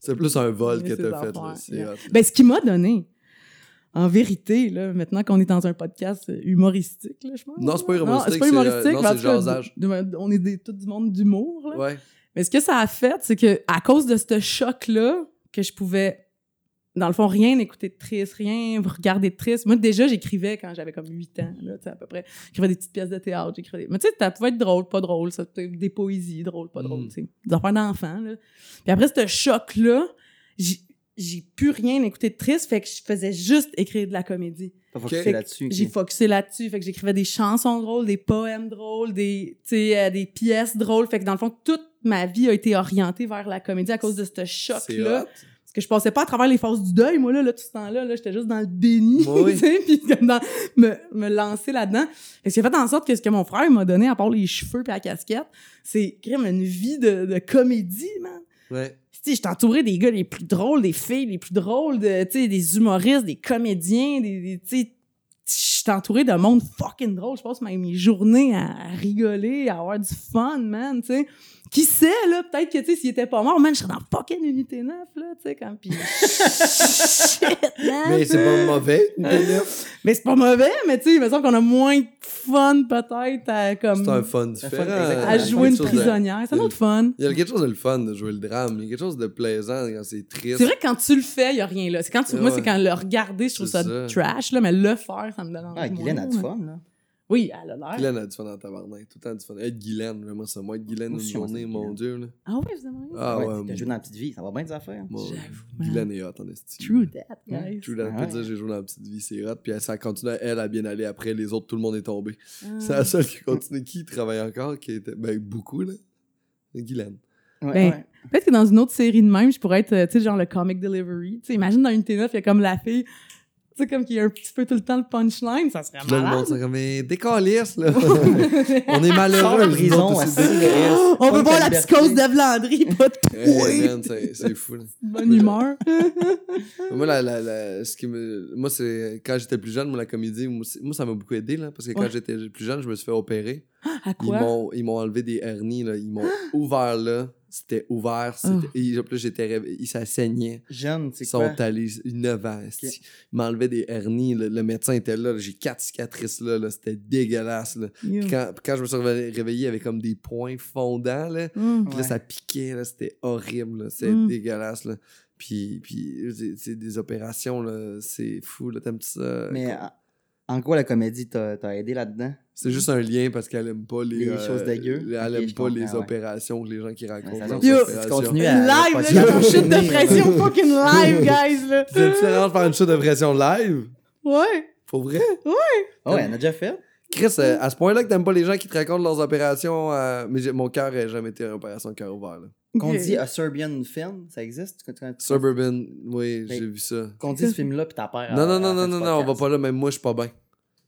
C'est plus un vol Mais que t'as fait, là. Yeah. Ben, ce qu'il m'a donné, en vérité, là, maintenant qu'on est dans un podcast humoristique, là, je pense. Non, c'est pas humoristique, c'est pas euh, humoristique, non, tout cas, jasage. on est des, tout du monde d'humour, là. Ouais. Mais ce que ça a fait, c'est que à cause de ce choc-là, que je pouvais, dans le fond, rien écouter de triste, rien regarder de triste. Moi, déjà, j'écrivais quand j'avais comme 8 ans, là, tu sais, à peu près. J'écrivais des petites pièces de théâtre, j'écrivais des... Mais tu sais, ça pouvait être drôle, pas drôle, ça des poésies, drôle, pas drôle, Mm. tu sais. Des affaires d'enfants, là. Puis après ce choc-là, j'ai j'ai plus rien écouté de triste, fait que je faisais juste écrire de la comédie. T'as focusé là-dessus. J'ai focusé là-dessus. Fait que j'écrivais des chansons drôles, des poèmes drôles, des, tu sais, euh, des pièces drôles. Fait que dans le fond, toute ma vie a été orientée vers la comédie à cause de ce choc-là. Que je passais pas à travers les phases du deuil, moi, là, là tout ce temps-là. Là, j'étais juste dans le déni, Oui. tu sais, puis comme dans, me, me lancer là-dedans. Que j'ai fait en sorte que ce que mon frère m'a donné, à part les cheveux et la casquette, c'est quand même une vie de, de comédie, man Ouais. tu sais, j'étais entouré des gars les plus drôles, des filles les plus drôles, de, tu sais, des humoristes, des comédiens, des, des- tu sais, j'étais entouré d'un monde fucking drôle. Je passe mes, mes journées à, à rigoler, à avoir du fun, man, tu sais. Qui sait, là, peut-être que, tu sais, s'il était pas mort, man, je serais dans fucking Unité 9, là, tu sais, comme, pis shit, man. Mais c'est pas mauvais. Mais c'est pas mauvais, mais tu sais, il me semble qu'on a moins de fun, peut-être, à, comme, C'est un fun Un différent. à jouer une de- prisonnière. C'est un autre fun. Il y a quelque chose de le fun de jouer le drame. Il y a quelque chose de plaisant quand c'est triste. C'est vrai que quand tu le fais, il y a rien là. C'est quand tu, moi, c'est quand le regarder, je trouve ça, ça. trash, là, mais le faire, ça me donne envie. Ah, Guylaine a du fun, là. Oui, elle a l'air. Guylaine a du fun dans tabarnak. Tout le temps du fun. Être Guylaine, vraiment, ça. Moi, être Guylaine une journée, mon. Dieu. Là. Ah ouais, vous aimeriez? Ah ouais, ouais. T'as joué dans la petite vie, ça va bien des affaires. moi, J'avoue. Guylaine est hot en esti. True that, guys. True that. Ah peut ouais. dire j'ai joué dans la petite vie, c'est hot. Puis ça continue, elle, à bien aller après. Les autres, tout le monde est tombé. Ah. C'est la seule qui continue. Qui travaille encore, qui était. Ben, beaucoup, là? Guylaine. Ouais, Ben, ouais. Peut-être que dans une autre série de même, je pourrais être, euh, tu sais, genre le comic delivery. Tu sais, imagine dans une T9, il y a comme la fille, tu sais, comme qui a un petit peu tout le temps le punchline, ça serait là, le monde, malade. c'est comme, mais décalisse, là. On est Sors malheureux. de prison, Oh, on veut voir la psychose d'Eve Landry, pas de Hey, man, c'est c'est fou, là. Bonne humeur. moi, la, la, la- ce qui me, moi, c'est quand j'étais plus jeune, moi, la comédie, moi, ça m'a beaucoup aidé, là, parce que quand Ouais. j'étais plus jeune, je me suis fait opérer. À Ils quoi? m'ont, ils m'ont enlevé des hernies, là. Ils m'ont ouvert là. C'était ouvert. C'était, Oh. et, là, j'étais réveillé. Ça saignait. Jeune, Ils c'est sont quoi? allés 9 ans. esti. Ils m'enlevaient des hernies. Le médecin était là. là. J'ai quatre cicatrices là. là. C'était dégueulasse. Là. Puis quand, quand je me suis réveillé, il y avait comme des points fondants. Là. Mm. Puis là, Ouais. ça piquait. Là. C'était horrible. C'était Mm. dégueulasse. Là. Puis, puis c'est, des opérations. Là. C'est fou. Là. T'aimes ça? Mais ah, En quoi la comédie t'a t'a aidé là-dedans? C'est juste un lien parce qu'elle aime pas les, Les choses dégueu? Elle Ok, aime pas les ouais. opérations, les gens qui racontent ça Yo, tu opérations. continues à- Live, là, j'ai une chute de pression fucking live, guys, là. C'est différent de faire une chute de pression live? Ouais. Pour vrai? Oh, ouais, on a déjà fait. Chris, euh, à ce point-là que t'aimes pas les gens qui te racontent leurs opérations, euh, mais mon cœur n'a jamais été une opération cœur ouvert. Là. Qu'on dit A Serbian Film, ça existe? Suburban, oui, Mais- j'ai vu ça. Qu'on dit ce film-là, puis ta père. Non, a- non, a non, non, non, non, on va pas là, même moi, je suis pas bien.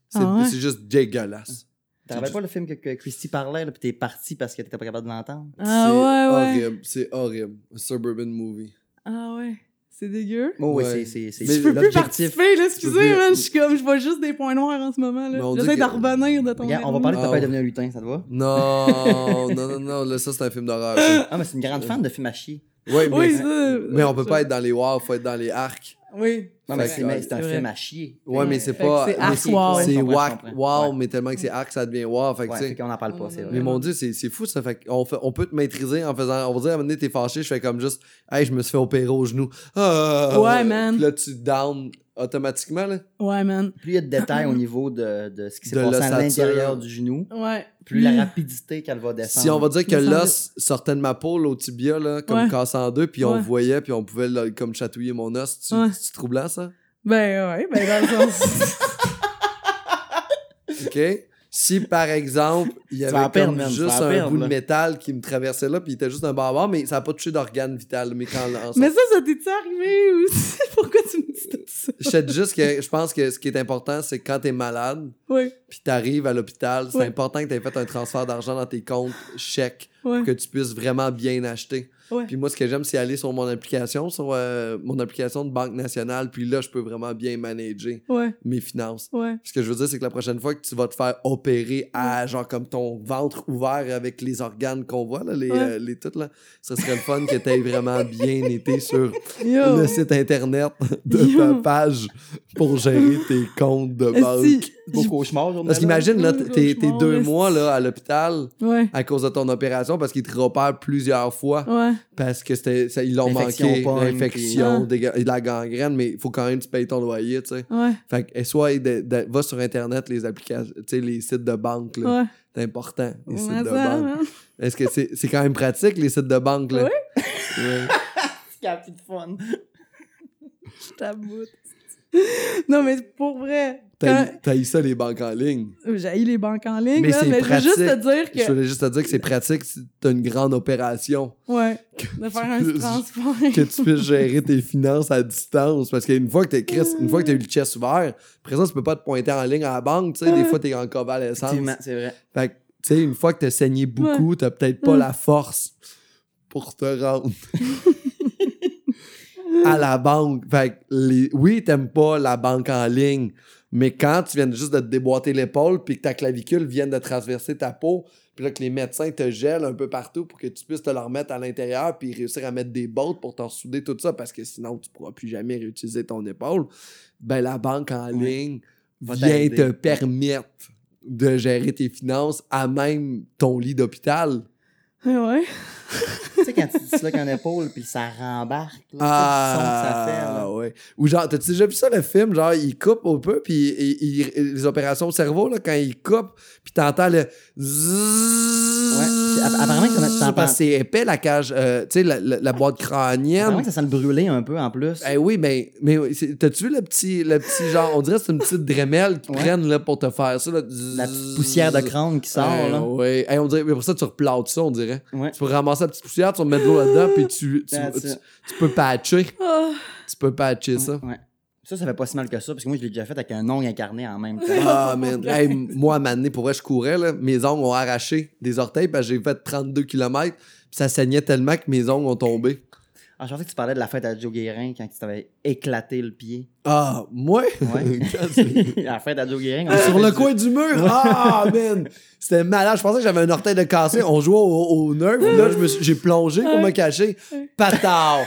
C'est Ah ouais? c'est juste dégueulasse. Tu te rappelles pas le film que, que Christy parlait, là, puis t'es parti parce que t'étais pas capable de l'entendre? Ah ouais, ouais. horrible, c'est horrible. Un Suburban movie. Ah ouais. C'est dégueu. Oh, ouais, Ouais. c'est- c'est. c'est- Mais Je peux plus participer, là, excusez, man. Je suis comme, je vois juste des points noirs en ce moment, là. J'essaie que- de revenir de ton Regarde, on va parler de ta Ah père ouais. devenu un lutin, ça te va? Non, non, non, non, là, ça, c'est un film d'horreur. Ah, mais c'est une grande fan de films à chier. Ouais, mais, Oui, ça. mais on peut pas être dans les wow, faut être dans les arcs. Oui. Non, mais Fait c'est un film à chier. Ouais, mais c'est pas. c'est mais arc c'est- wow. C'est comprends. wow, Ouais. mais tellement que c'est arc, ça devient wow. Fait que, Ouais, qu'on en parle pas, c'est vrai. Mais mon dieu, c'est c'est fou ça. Fait qu'on fait, on peut te maîtriser en faisant. On va dire à un moment donné, t'es fâché, je fais comme juste Hey, je me suis fait opérer au genou. Ah! Ouais, man. Puis là, tu down automatiquement, là. Ouais, man. Plus il y a de détails au niveau de, de ce qui s'est passé à l'intérieur du genou, Ouais. plus la rapidité qu'elle va descendre. Si on va dire que l'os sortait de ma peau, là, au tibia, là, comme Ouais. cassé en deux, puis on voyait, puis on pouvait là, comme chatouiller mon os. Tu, Ouais. C'est troublant, ça? Ben ouais, ben dans le sens. OK? Si, par exemple, il y avait perdre, man, juste un perdre, bout de métal qui me traversait là, puis il était juste un barbare, mais ça n'a pas touché d'organe vital. Mais quand en Mais ça, ça t'est-tu arrivé aussi? Pourquoi tu me dis tout ça? Je juste que je pense que ce qui est important, c'est que quand t'es malade, Oui, puis t'arrives à l'hôpital, c'est important que t'aies fait un transfert d'argent dans tes comptes chèques ouais. pour que tu puisses vraiment bien acheter. Ouais. Puis moi, ce que j'aime, c'est aller sur mon application, sur euh, mon application de Banque Nationale, puis là, je peux vraiment bien manager Ouais, mes finances. ouais. Ce que je veux dire, c'est que la prochaine fois que tu vas te faire opérer à genre comme ton ventre ouvert avec les organes qu'on voit, là, les, Ouais. euh, les tout, là, ce serait le fun que tu aies vraiment bien été sur Yo! le site internet de ta Yo. page pour gérer tes comptes de banque. Esti, Beau cauchemar, Parce qu'imagine, là, t'es deux mois là, à l'hôpital Ouais, à cause de ton opération parce qu'ils te repèrent plusieurs fois ouais. parce que c'était ça- ils l'ont manqué, l'infection, puis- de la gangrène, mais il faut quand même que tu payes ton loyer, tu sais. Ouais, Fait que, et soit de- de- va sur Internet, les applications, tu sais, les sites de banque, là. ouais. C'est important, les Ouais, sites de ça, banque. man. Est-ce que c'est c'est quand même pratique, les sites de banque, là? Ouais. Ouais. C'est un petit fun. Je t'aboute. Non, mais pour vrai, T'as eu ça, les banques en ligne? j'ai les banques en ligne, Mais là, c'est mais je veux juste te dire Je que... voulais juste te dire que c'est pratique si t'as une grande opération. Ouais, de faire un puisses- transfert. que tu puisses gérer tes finances à distance. Parce qu'une fois que t'es Chris, une fois que t'as eu le chest ouvert, après ça, tu peux pas te pointer en ligne à la banque. Tu sais, des fois, t'es en convalescence. C'est vrai. Fait que, tu sais, une fois que t'as saigné beaucoup, t'as peut-être pas la force pour te rendre à la banque. Fait que, les... oui, t'aimes pas la banque en ligne, mais quand tu viens juste de te déboîter l'épaule puis que ta clavicule vient de traverser ta peau, puis là que les médecins te gèlent un peu partout pour que tu puisses te le remettre à l'intérieur puis réussir à mettre des bottes pour t'en souder tout ça parce que sinon tu pourras plus jamais réutiliser ton épaule, ben la banque en ligne Va vient te permettre de gérer tes finances à même ton lit d'hôpital. Ouais. tu sais, quand tu disloques un épaule puis ça rembarque, là, Ah, tu sais, le son que ça fait. là. ouais. Ou genre, t'as-tu déjà vu ça le film? Genre, il coupe un peu, puis il- il- il- les opérations au cerveau, là, quand il coupe, puis t'entends le zzzz. Ouais. Apparemment que ça- Parce que c'est épais, la cage, euh, tu sais, la, la- la boîte crânienne. Apparemment que ça sent le brûler un peu en plus. Eh oui, mais, mais oui, t'as-tu vu le petit, le petit genre, on dirait que c'est une petite drémelle qu'ils Ouais. prennent là, pour te faire ça. Là, La petite poussière de crâne qui sort. Eh là. ouais. Eh, on dirait, mais pour ça, tu replautes ça, on dirait. Ouais. Tu peux ramasser la petite poussière, tu vas mettre de l'eau là-dedans, puis tu, tu, peux patcher. Ah. Tu peux patcher ça. Ouais. Ça, ça fait pas si mal que ça, parce que moi, je l'ai déjà fait avec un ongle incarné en même temps. Ah, man. Moi, à donné, pour vrai, je courais, là, mes ongles ont arraché des orteils, parce que j'ai fait 32 km, puis ça saignait tellement que mes ongles ont tombé. Ah, je pensais que tu parlais de la fête à Joe Guérin quand tu t'avais éclaté le pied. Ah, moi? Ouais. La fête à Joe Guérin. on Sur le du- coin du mur? Ah, man! C'était malade. Je pensais que j'avais un orteil de cassé. On jouait au, au nerf. Là, j'ai plongé pour me cacher. Patard!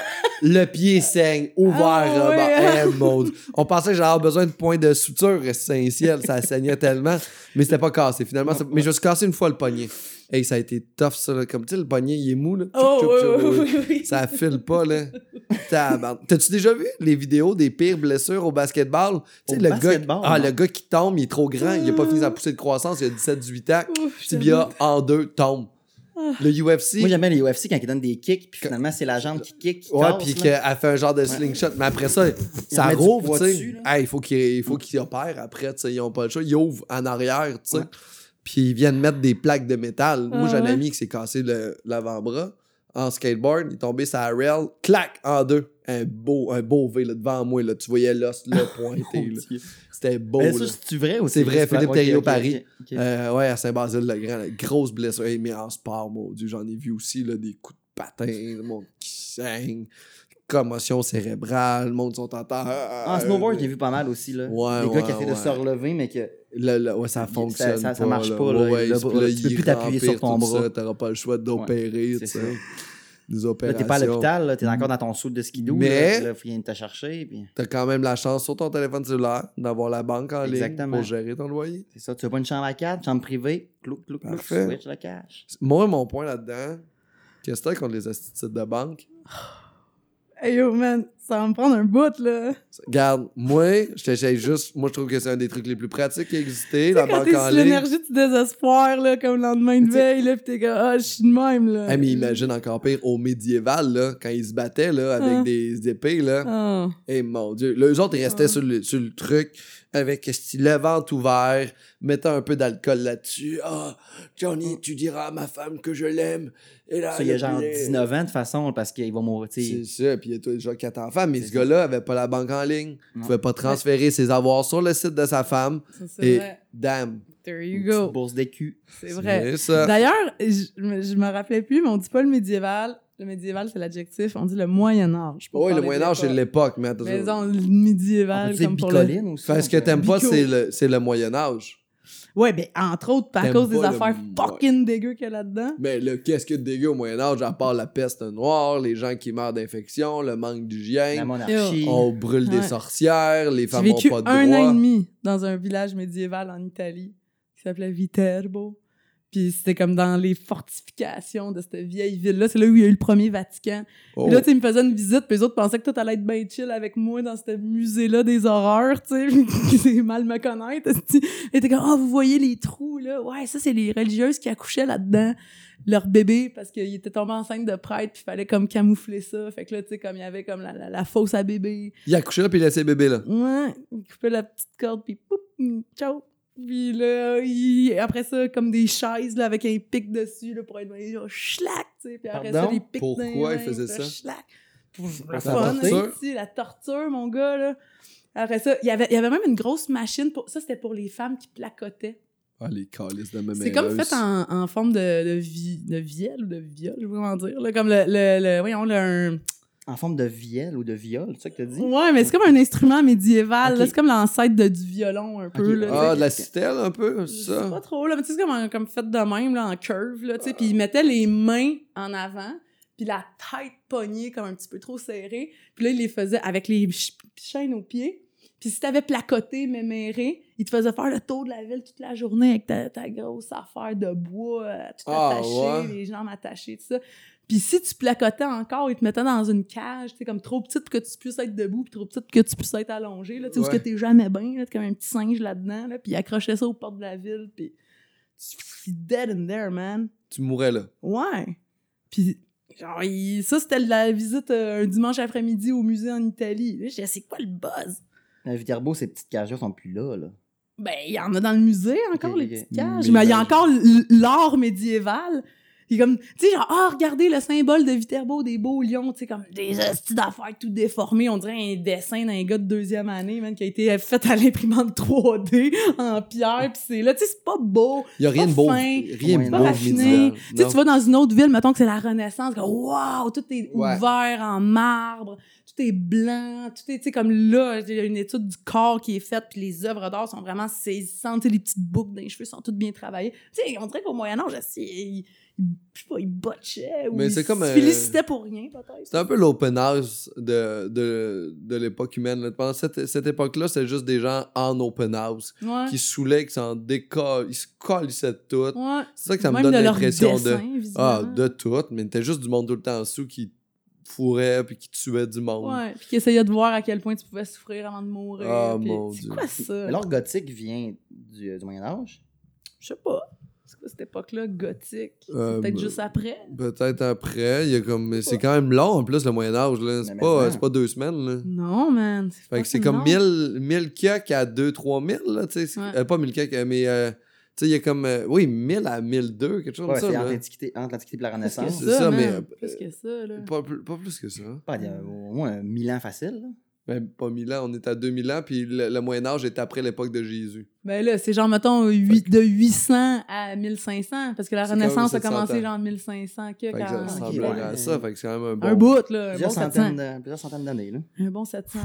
Le pied saigne. Ouvert. Ah, bah, eh, maudit. On pensait que j'allais avoir besoin de points de suture. Saint-Ciel, ça saignait tellement. Mais c'était pas cassé. Finalement, mais je me suis cassé une fois le poignet. Hey, ça a été tough, ça. là. Comme tu sais, le poignet, il est mou. Là. Oh, oui, oui, oui, oui. Ça file pas, là. T'as-tu déjà vu les vidéos des pires blessures au basketball? Tu sais, Au le basketball, gars, ah, le gars qui tombe, il est trop grand, il a pas fini sa poussée de croissance, il a 17-18 ans. Ouf, Tibia en deux, tombe. Ah. Le UFC, Moi, j'aime bien les UFC quand ils donnent des kicks, puis finalement, c'est la jambe qui kick. Qui ouais, casse, puis qu'elle fait un genre de slingshot, mais après ça, ça rouvre, tu sais. Hey, il faut qu'il il faut qu'il opère après, tu sais, ils ont pas le choix. Ils ouvrent en arrière, tu sais. Ouais. Puis ils viennent mettre des plaques de métal. Moi, j'ai un ouais? ami qui s'est cassé le- l'avant-bras en skateboard, il est tombé sur la rail, clac, en deux. Un beau, un beau V là, devant moi, là. tu voyais l'os là, pointé. C'était beau. Mais ça, c'est vrai ou C'est vrai, Philippe Thériault, ok, Paris. ok, ok. Euh, ouais, à Saint-Basile-le-Grand, grosse blessure. Hey, mais en sport, mon Dieu, j'en ai vu aussi, là, des coups de patin, mon qui saigne, commotion cérébrale, le monde sont en terre. En snowboard, j'ai vu pas mal aussi. Là. Ouais, des gars qui essaient de se relever, mais que. Le, le- ouais, ça fonctionne ça- marche pas, là. Ouais, là, tu peux plus t'appuyer sur ton bras. T'auras pas le choix d'opérer, tu sais. ça. Des opérations. t'es pas à l'hôpital, là, t'es encore dans ton soude de skidoo. Mais- Là, qu'il te chercher. Puis... T'as quand même la chance sur ton téléphone cellulaire d'avoir la banque en ligne pour gérer ton loyer. C'est ça, tu veux pas une chambre à quatre, chambre privée, clouc, clouc, clouc, switch le cash. Moi, mon point là-dedans, qu'est-ce que t'as contre les instituts de banque? Hey yo, man, ça va me prendre un bout, là. Regarde, moi, je t'essaye juste. Moi, je trouve que c'est un des trucs les plus pratiques qui a existé, la Quand banque t'es en ligne. l'énergie du désespoir, là, comme le lendemain de veille, là, pis t'es comme, ah, je suis de même, là. Ah, mais imagine encore pire au médiéval, là, quand ils se battaient là, avec Ah. des épées. Là. Ah. Et mon Dieu. Là, eux autres, ils restaient Ah. sur, le, sur le truc avec le ventre ouvert, mettant un peu d'alcool là-dessus. Ah, Johnny, tu diras à ma femme que je l'aime. Et là, Ça, il y a genre poulet- 19 ans, de toute façon, parce qu'il va mourir. tu C'est ça, puis il y a toi déjà quatre enfants, mais ce gars-là avait pas la banque en ligne. Il Non. pouvait pas transférer ses avoirs sur le site de sa femme. Ça, Et vrai. damn. There Une you go. bourse d'écu. C'est vrai. C'est ça. D'ailleurs, je, me- rappelais plus, mais on dit pas le médiéval. Le médiéval, c'est l'adjectif. On dit le Moyen-Âge. Oui, le Moyen-Âge, c'est l'époque, mais. Mais le On médiéval, dire comme pour le... bicoline aussi. Fait ce que t'aimes pas, c'est le, c'est le Moyen-Âge. Ouais, ben, entre autres, à T'aimes cause des le- affaires fucking dégueu qu'il y a là-dedans. Mais là, qu'est-ce que de dégueu au Moyen-Âge, à part la peste noire, les gens qui meurent d'infection, le manque La d'hygiène, monarchie. on brûle des Ouais. sorcières, les J'ai femmes n'ont vécu pas de un an et demi dans un village médiéval en Italie qui s'appelait Viterbo. Puis c'était comme dans les fortifications de cette vieille ville-là. C'est là où il y a eu le premier Vatican. Oh. Puis là, tu sais, ils me faisaient une visite, puis les autres pensaient que tout allait être bien chill avec moi dans ce musée-là des horreurs, tu sais. c'est mal me connaître. Et t'es comme, ah, vous voyez les trous, là? Ouais, ça, c'est les religieuses qui accouchaient là-dedans. Leur bébé, parce qu'il était tombé enceinte de prêtre, puis fallait comme camoufler ça. Fait que là, tu sais, comme il y avait comme la, la, la fosse à bébé. Il a couché là, puis il laissait bébé là. Ouais, il coupait la petite corde, puis poup, hum, ciao. Puis là, il- après ça, comme des chaises là, avec un pic dessus là, pour être oh, schlac, tu sais. Puis après Pardon? ça, les pics Pourquoi dans les il faisait ça? schlac. Pour La le fun, torture? hein, ici, la torture, mon gars, là. Après ça, il y avait, il y avait même une grosse machine pour. Ça, c'était pour les femmes qui placotaient. Ah, les calices de même C'est comme fait en, en forme de, de, vi, de vielle ou de viol, je pas comment dire. Là, comme le, le, le- voyons, le, un- En forme de vielle ou de viol, c'est ça que t'as dit? Ouais, mais c'est comme un instrument médiéval. C'est comme l'ancêtre de, du violon, un peu. Là, tu Ah, de la citelle, un peu, sais pas ça? trop, là, mais tu sais, c'est comme, comme fait de même, là, en curve, là, tu sais, puis ils mettaient les mains en avant, puis la tête pognée comme un petit peu trop serrée, puis là, ils les faisaient avec les ch- chaînes aux pieds, puis si t'avais placoté, méméré, ils te faisaient faire le tour de la ville toute la journée avec ta, ta grosse affaire de bois, euh, tout Ah, attaché, ouais. les jambes attachées, tout ça. Puis si tu placotais encore, ils te mettaient dans une cage, tu sais, comme trop petite pour que tu puisses être debout, puis trop petite pour que tu puisses être allongé, là, tu sais, où que t'es jamais bien, là, t'es comme un petit singe là-dedans, là, puis ils accrochaient ça aux portes de la ville, puis tu suis dead in there, man. Tu mourrais là. Ouais. Puis, genre, il- ça, c'était la visite euh, un dimanche après-midi au musée en Italie. Là, j'ai dit, c'est quoi le buzz? La Viterbo, ces petites cages-là sont plus là, là. Ben, il y en a dans le musée encore, les petites cages. Mais Mais il y a encore l'art médiéval. Comme, tu sais, genre, ah, regardez le symbole de Viterbo, des beaux lions, tu sais, comme des hosties d'affaires tout déformées. On dirait un dessin d'un gars de deuxième année, man, qui a été fait à l'imprimante 3D en pierre, pis c'est là, tu sais, c'est pas beau. Il y a rien de beau. fin, Rien de beau raffiné. Tu sais, tu vas dans une autre ville, mettons que c'est la Renaissance, comme, waouh, tout est Ouais. ouvert en marbre, tout est blanc, tout est, tu sais, comme là, il y a une étude du corps qui est faite, puis les œuvres d'art sont vraiment saisissantes, tu sais, les petites boucles dans les cheveux sont toutes bien travaillées. Tu sais, on dirait qu'au Moyen-Âge, je sais pas, il botchait, ou Mais il c'est comme, se euh, félicitait pour rien, peut-être. C'est un peu l'open house de, de, de l'époque humaine. là. Pendant cette, cette époque-là, c'était juste des gens en open house Ouais. qui saoulaient, qui s'en décollent, ils se colissaient de tout. Ouais. C'est ça que ça me Même donne de l'impression de. Ah, de tout, mais t'as juste du monde tout le temps en dessous qui fourraient puis qui tuaient du monde. Ouais, puis qui essayait de voir à quel point tu pouvais souffrir avant de mourir. Ah, mon c'est Dieu. quoi ça? L'art gothique vient du, euh, du Moyen-Âge? Je sais pas. C'est quoi cette époque-là, gothique? C'est Euh, peut-être bah, juste après? Peut-être après, il y a comme mais c'est quand même long en plus le Moyen Âge là, c'est pas c'est pas deux semaines là. Non, man. Fait que c'est comme long. 1000 1000 kioks à 2 3000 là, tu sais, c'est- Ouais. euh, pas 1000 kioks mais euh, tu sais il y a comme euh, oui 1000 à 1002 quelque chose Ouais, comme c'est ça. l'Antiquité entre l'Antiquité et la Renaissance. c'est ça, man. mais, euh, Plus que ça, là. Pas, plus- pas plus que ça. Pas, il y a au moins 1000 ans facile. là. Même pas 1000 ans, on est à 2000 ans puis le, le Moyen Âge est après l'époque de Jésus. Ben là, c'est genre, mettons, huit- de 800 à 1500, parce que la quand Renaissance a 700 commencé ans. genre 1500, que Fait que ça quand... ressemblerait ouais. à ça, fait que c'est quand même un bon. Un bout, là, un Plusieurs, bon 700. centaines de- plusieurs centaines d'années. là. Un bon 700.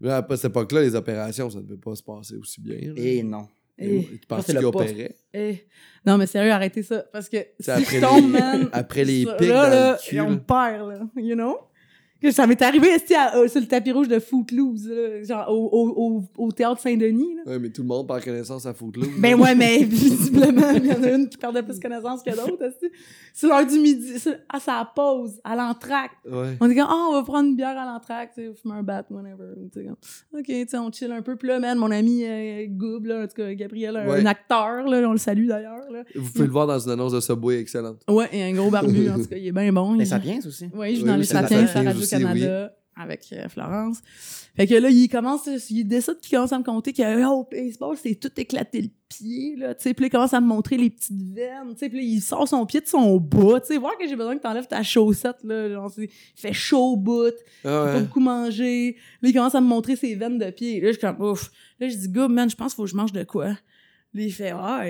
Mais après cette époque-là, les opérations, ça ne devait pas se passer aussi bien. là. Et non. Eh, tu penses le poste. opéraient? eh. Non, mais sérieux, arrêtez ça, parce que si après je tombe, les- man... après les pics là, dans là, le cul, On là. perd, là, you know? Que ça m'est arrivé à- euh, sur le tapis rouge de Footloose, là, genre au, au, au, au théâtre Saint-Denis. là. Ouais, mais tout le monde perd connaissance à Footloose. Ben ouais, mais visiblement, il y en a une qui perdait plus connaissance que d'autres. esti. C'est? L'heure du midi, c'est- à sa pause, à l'entracte. Ouais. On dit comme, ah, on va prendre une bière à l'entracte, tu sais, fumer un bat, whatever. ou tu sais, comme, ok, tu sais, on chill un peu. Puis là, man, mon ami euh, Goob, là, en tout cas, Gabriel, un, Ouais. un acteur, là, on le salue d'ailleurs. Là. Vous pouvez le voir dans une annonce de Subway excellente. Ouais, et un gros barbu, en tout cas, il est bien bon. Les il- Sapiens aussi. Oui, je joue Oui, dans oui, les Sapiens Radio-Canada avec euh, Florence. Fait que là, il commence, il décide qu'il commence à me compter que oh, au baseball, c'est tout éclaté le pied, là, tu sais. Puis là, il commence à me montrer les petites veines, tu sais. Puis là, il sort son pied de son bas, tu sais. Voir que j'ai besoin que t'enlèves ta chaussette, là. Genre, il fait chaud au bout, Ah il a pas ouais. beaucoup mangé. Là, il commence à me montrer ses veines de pied. Là, je suis comme, ouf. Là, je dis, gars, man, je pense qu'il faut que je mange de quoi? Là, il fait, ah,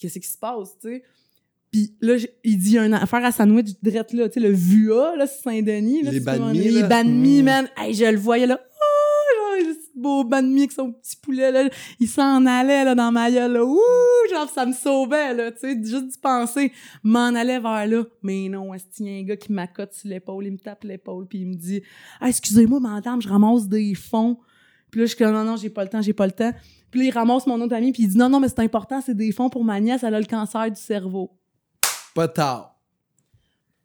qu'est-ce qui se passe, tu sais? Puis là, il dit une affaire à sandwich drette là, tu sais, le VUA, là, Saint-Denis. Les tu banh commandes- mi, Les là. banh mi, Mm. man. Hey, je le voyais là. Oh, genre, le beau banh mi avec son petit poulet, là. Il s'en allait, là, dans ma gueule, là. Ouh, genre, ça me sauvait, là, tu sais, juste d'y penser. M'en allait vers là. Mais non, est-ce qu'il y a un gars qui m'accote sur l'épaule, il me tape l'épaule, puis il me dit, ah, excusez-moi, madame, je ramasse des fonds. Puis là, je suis comme, non, non, j'ai pas le temps, j'ai pas le temps. Puis là, il ramasse mon autre ami, puis il dit, non, non, mais c'est important, c'est des fonds pour ma nièce, elle a le cancer du cerveau. Pas tard.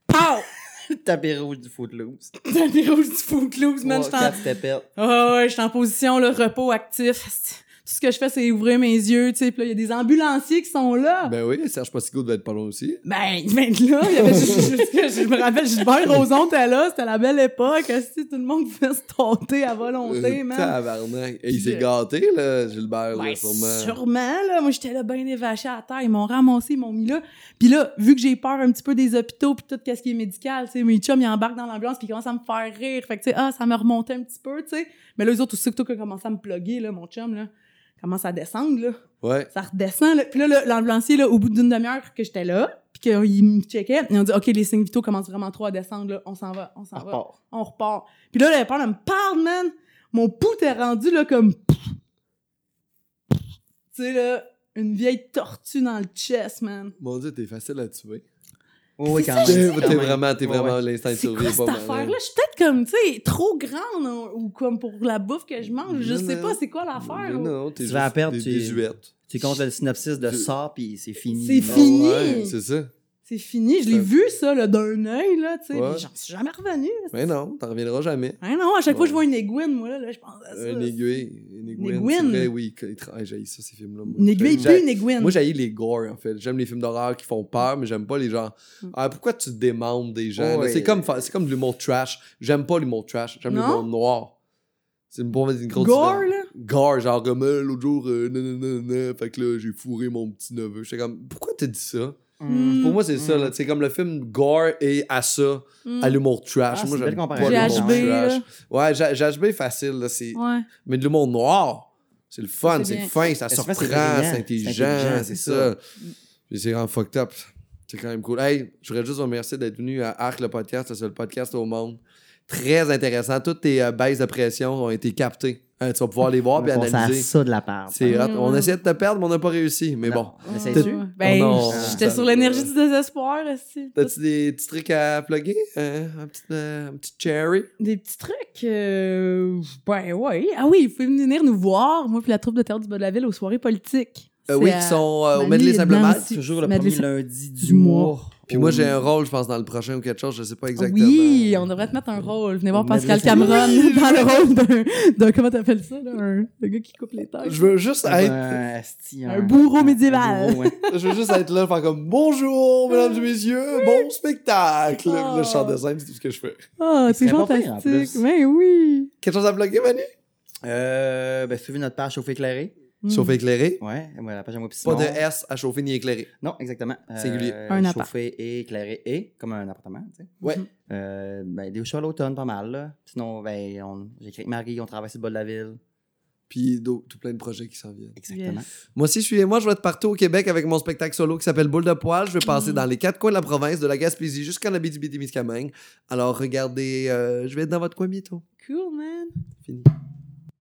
Pow! Le tapis rouge du Footloose. Tapis rouge du Footloose, man. Trois, Je quatre stepettes. Ah ouais, je suis en position, là, repos actif. Ce que je fais, c'est ouvrir mes yeux, tu sais. Puis là, il y a des ambulanciers qui sont là. Ben oui, Serge Postigo devait être pas loin aussi. Ben, ben là, il y avait juste, juste que je me rappelle, Gilbert Rozon était là, c'était la belle époque, si tout le monde pouvait se tenter à volonté, Euh, man. Tabarnak. Et il s'est Je- gâté, là, Gilbert, là, Ben, sûrement. sûrement, là. Moi, j'étais là, bien évaché à terre. Ils m'ont ramassé, ils m'ont mis là. Puis là, vu que j'ai peur un petit peu des hôpitaux puis tout ce qui est médical, tu sais, mes chums, ils embarquent dans l'ambulance puis ils commencent à me faire rire. Fait que, tu sais, ah, ça me remontait un petit peu, tu sais. Mais là, eux autres, aussitôt qu'ils ont commencé à me plugger, là, mon chum, là, commence à descendre, là. Ouais. Ça redescend, là. Puis là, le- l'ambulancier, là, au bout d'une demi-heure que j'étais là, puis qu'ils me checkaient, ils ont dit, OK, les signes vitaux commencent vraiment trop à descendre, là. On s'en va, on s'en va repart. on repart. Puis là, le père me parle, man. Mon pouls est rendu, là, comme... Tu sais, là, une vieille tortue dans le chest, man. Mon dieu, t'es facile à tuer. Oui, quand ça, même. T'es vraiment, t'es Ouais, vraiment ouais. l'instinct de C'est survie. quoi cette affaire-là? hein. Je suis peut-être comme, tu sais, trop grande hein, ou comme pour la bouffe que je mange. Je Non, sais non. pas c'est quoi l'affaire. Non, non, t'es Tu vas juste perdre, des tu- désuètes. Tu comptes le synopsis de ça, puis c'est fini. C'est Ah fini. ouais, c'est ça. C'est fini. Je l'ai vu, ça, là, d'un œil, là, tu sais. Ouais. J'en suis jamais revenu. Mais non, t'en reviendras jamais. Hein, non, à chaque fois que je vois une aiguine, moi, là, là, je pense à ça. Un aiguille, une aiguine. C'est vrai, oui. ça, ces films-là. Une aiguille, puis une aiguine. Moi, j'haïs les gore, en fait. J'aime les films d'horreur qui font peur, mais j'aime pas les gens. Mm. Ah, pourquoi tu démontes des gens? Ouais. C'est comme, comme de l'humour trash. J'aime pas l'humour trash. J'aime l'humour noir. C'est une, une grosse Gore, là? Gore, genre comme euh, l'autre jour, euh, nanana, fait que là, j'ai fourré mon petit neveu. J'étais comme, pourquoi t'as dit ça? Mm. Pour moi, c'est ça, Mm. là. C'est comme le film Gore et à ça, Mm. à l'humour trash. Ah, moi, j'aime pas l'humour trash. Ouais, GHB facile, là. C'est... Ouais. Mais de l'humour noir, c'est le fun, C'est fin, ça Mais surprend, c'est intelligent, c'est ça. Puis C'est vraiment fucked up. C'est quand même cool. Hey, je voudrais juste vous remercier d'être venu à Arc le podcast, le seul podcast au monde. Très intéressant. Toutes tes euh, baisses de pression ont été captées. Hein, tu vas pouvoir les voir On et analyser. ça de la part. C'est hot. Mm. On essayait de te perdre, mais on n'a pas réussi. Mais bon. Mais Ben, Oh j'étais sur l'énergie du désespoir, aussi. T'as-tu des petits trucs à plugger? Hein? Un, petit, euh, un petit cherry? Des petits trucs. euh, ben, ouais. Ah oui, vous pouvez venir nous voir, moi, puis la troupe de théâtre du bas de la ville, aux soirées politiques. Euh, oui, qui sont euh, au Medley Simplement. Toujours le premier lundi du, du mois. mois. Puis moi, j'ai un rôle, je pense, dans le prochain ou quelque chose, je sais pas exactement. Oui, on devrait te mettre un rôle. Venez voir Pascal Cameron dans le rôle d'un, d'un- comment t'appelles ça, là, un, le gars qui coupe les têtes. Je veux juste être. Un, bourreau médiéval. bourreau, ouais. Je veux juste être là, faire comme bonjour, mesdames et messieurs, bon spectacle. Oh. Le chant de scène, c'est tout ce que je fais. Ah, Il c'est fantastique. Mais oui. Quelque chose à bloquer, Manu? Euh, ben, suivez notre page Chauffe éclairé. Mm. Chauffer éclairé. Ouais, ouais, la page à moi. Pas de S à chauffer ni éclairé. Non, exactement. Euh, Singulier. Un appart. Chauffé et éclairé et, comme un appartement, tu sais. Ouais. Mhm. Euh, ben, des shows à l'automne, pas mal, là. Sinon, ben, on... j'écris avec Marie, on travaille sur le bas de la ville. Puis tout plein de projets qui s'en viennent. Exactement. Yes. Moi aussi, suivez-moi, je vais être partout au Québec avec mon spectacle solo qui s'appelle Boule de poil. Je vais passer Mm. dans les quatre coins de la province, de la Gaspésie jusqu'en Abitibi-Témiscamingue. Alors regardez, euh, je vais être dans votre coin bientôt. Cool, man. Fini.